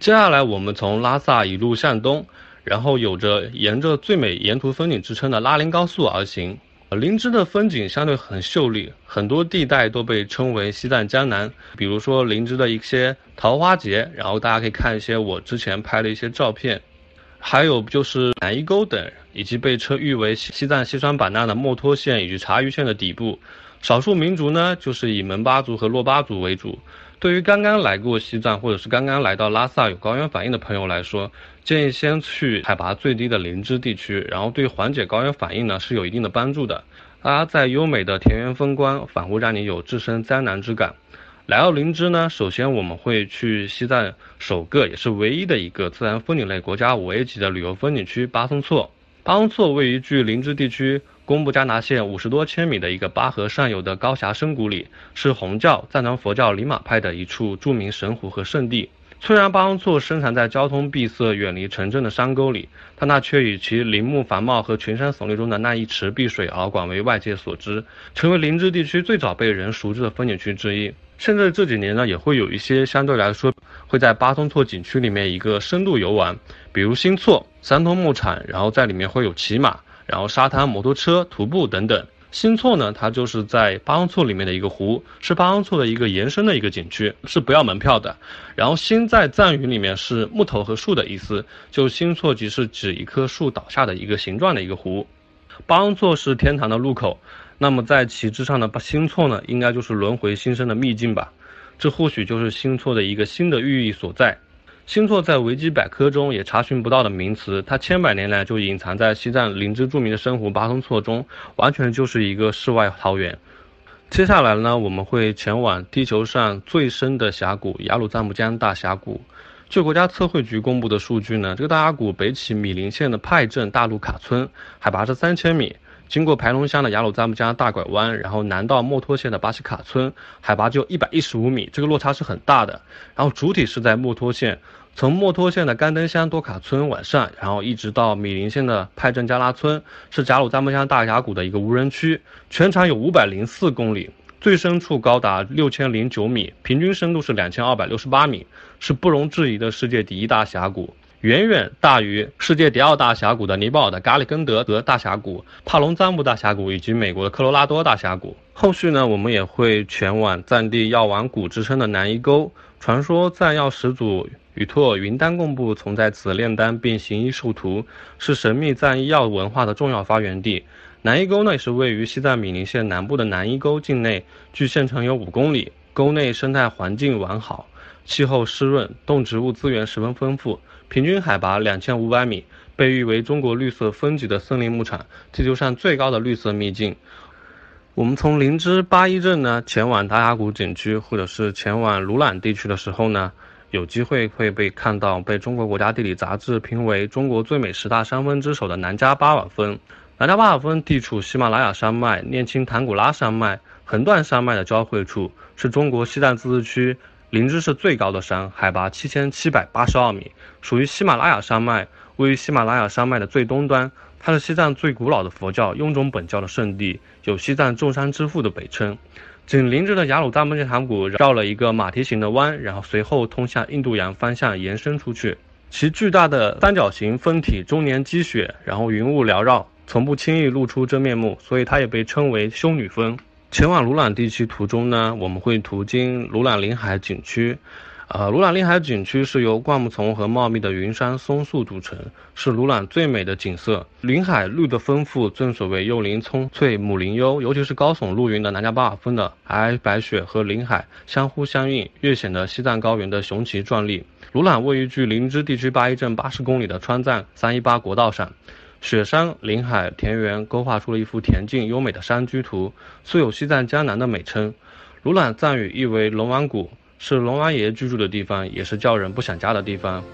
接下来我们从拉萨一路向东，然后有着沿着最美沿途风景之称的拉林高速而行。林芝的风景相对很秀丽，很多地带都被称为西藏江南。比如说林芝的一些桃花节，然后大家可以看一些我之前拍的一些照片，还有就是南伊沟等，以及被称誉为西藏西双版纳的墨脱县以及察隅县的底部。少数民族呢，就是以门巴族和珞巴族为主。对于刚刚来过西藏或者是刚刚来到拉萨有高原反应的朋友来说，建议先去海拔最低的林芝地区，然后对缓解高原反应呢是有一定的帮助的。而在优美的田园风光，反会让你有置身灾难之感。来到林芝呢，首先我们会去西藏首个也是唯一的一个自然风景类国家五 A 级的旅游风景区巴松措。巴松措位于距林芝地区公布加拿县五十多千米的一个巴河上游的高峡深谷里，是红教、藏传佛教里马派的一处著名神湖和圣地。虽然巴松措生藏在交通闭塞、远离城镇的山沟里，但那却以其林木繁茂和群山耸立中的那一池碧水而广为外界所知，成为林芝地区最早被人熟知的风景区之一。甚至这几年呢，也会有一些相对来说会在巴松措景区里面一个深度游玩，比如新措、三通牧场，然后在里面会有骑马，然后沙滩、摩托车、徒步等等。新措呢，它就是在巴昂措里面的一个湖，是巴昂措的一个延伸的一个景区，是不要门票的。然后新在藏语里面是木头和树的意思，就新措即是指一棵树倒下的一个形状的一个湖。巴昂措是天堂的入口，那么在其之上的新措呢，应该就是轮回新生的秘境吧？这或许就是新措的一个新的寓意所在。星座在维基百科中也查询不到的名词，它千百年来就隐藏在西藏林芝著名的深湖巴松措中，完全就是一个世外桃源。接下来呢，我们会前往地球上最深的峡谷雅鲁藏布江大峡谷。据国家测绘局公布的数据呢，这个大峡谷北起米林县的派镇大路卡村，海拔是三千米。经过排龙乡的雅鲁藏布江大拐弯，然后南到墨脱县的巴西卡村，海拔就一百一十五米，这个落差是很大的。然后主体是在墨脱县，从墨脱县的甘登乡多卡村往上，然后一直到米林县的派镇加拉村，是贾鲁藏布江大峡谷的一个无人区，全长有五百零四公里，最深处高达六千零九米，平均深度是两千二百六十八米，是不容置疑的世界第一大峡谷。远远大于世界第二大峡谷的尼泊尔的咖喱根德德大峡谷、帕隆藏布大峡谷以及美国的科罗拉多大峡谷。后续呢，我们也会前往藏地药王谷之称的南伊沟。传说藏药始祖宇拓云丹贡布曾在此炼丹并行医授徒，是神秘藏医药文化的重要发源地。南伊沟呢，也是位于西藏米林县南部的南伊沟境内，距县城有五公里。沟内生态环境完好，气候湿润，动植物资源十分丰富。平均海拔两千五百米，被誉为中国绿色风景的森林牧场，地球上最高的绿色秘境。我们从林芝八一镇呢前往大峡谷景区，或者是前往鲁朗地区的时候呢，有机会会被看到被中国国家地理杂志评为中国最美十大山峰之首的南迦巴瓦峰。南迦巴瓦峰地处喜马拉雅山脉、念青唐古拉山脉横断山脉的交汇处，是中国西藏自治区。林芝市最高的山，海拔七千七百八十二米，属于喜马拉雅山脉，位于喜马拉雅山脉的最东端。它是西藏最古老的佛教雍仲本教的圣地，有“西藏众山之父”的北称。紧邻着的雅鲁藏布江峡谷绕了一个马蹄形的弯，然后随后通向印度洋方向延伸出去。其巨大的三角形峰体终年积雪，然后云雾缭绕，从不轻易露出真面目，所以它也被称为修女峰。前往鲁朗地区途中呢，我们会途经鲁朗林海景区。呃，鲁朗林海景区是由灌木丛和茂密的云杉松树组成，是鲁朗最美的景色。林海绿的丰富，正所谓幼林葱翠，母林幽。尤其是高耸入云的南迦巴瓦峰的皑皑白雪和林海相互相应，越显得西藏高原的雄奇壮丽。鲁朗位于距林芝地区八一镇八十公里的川藏三一八国道上。雪山、林海、田园勾画出了一幅恬静优美的山居图，素有“西藏江南”的美称。鲁朗藏语意为龙王谷，是龙王爷居住的地方，也是叫人不想家的地方。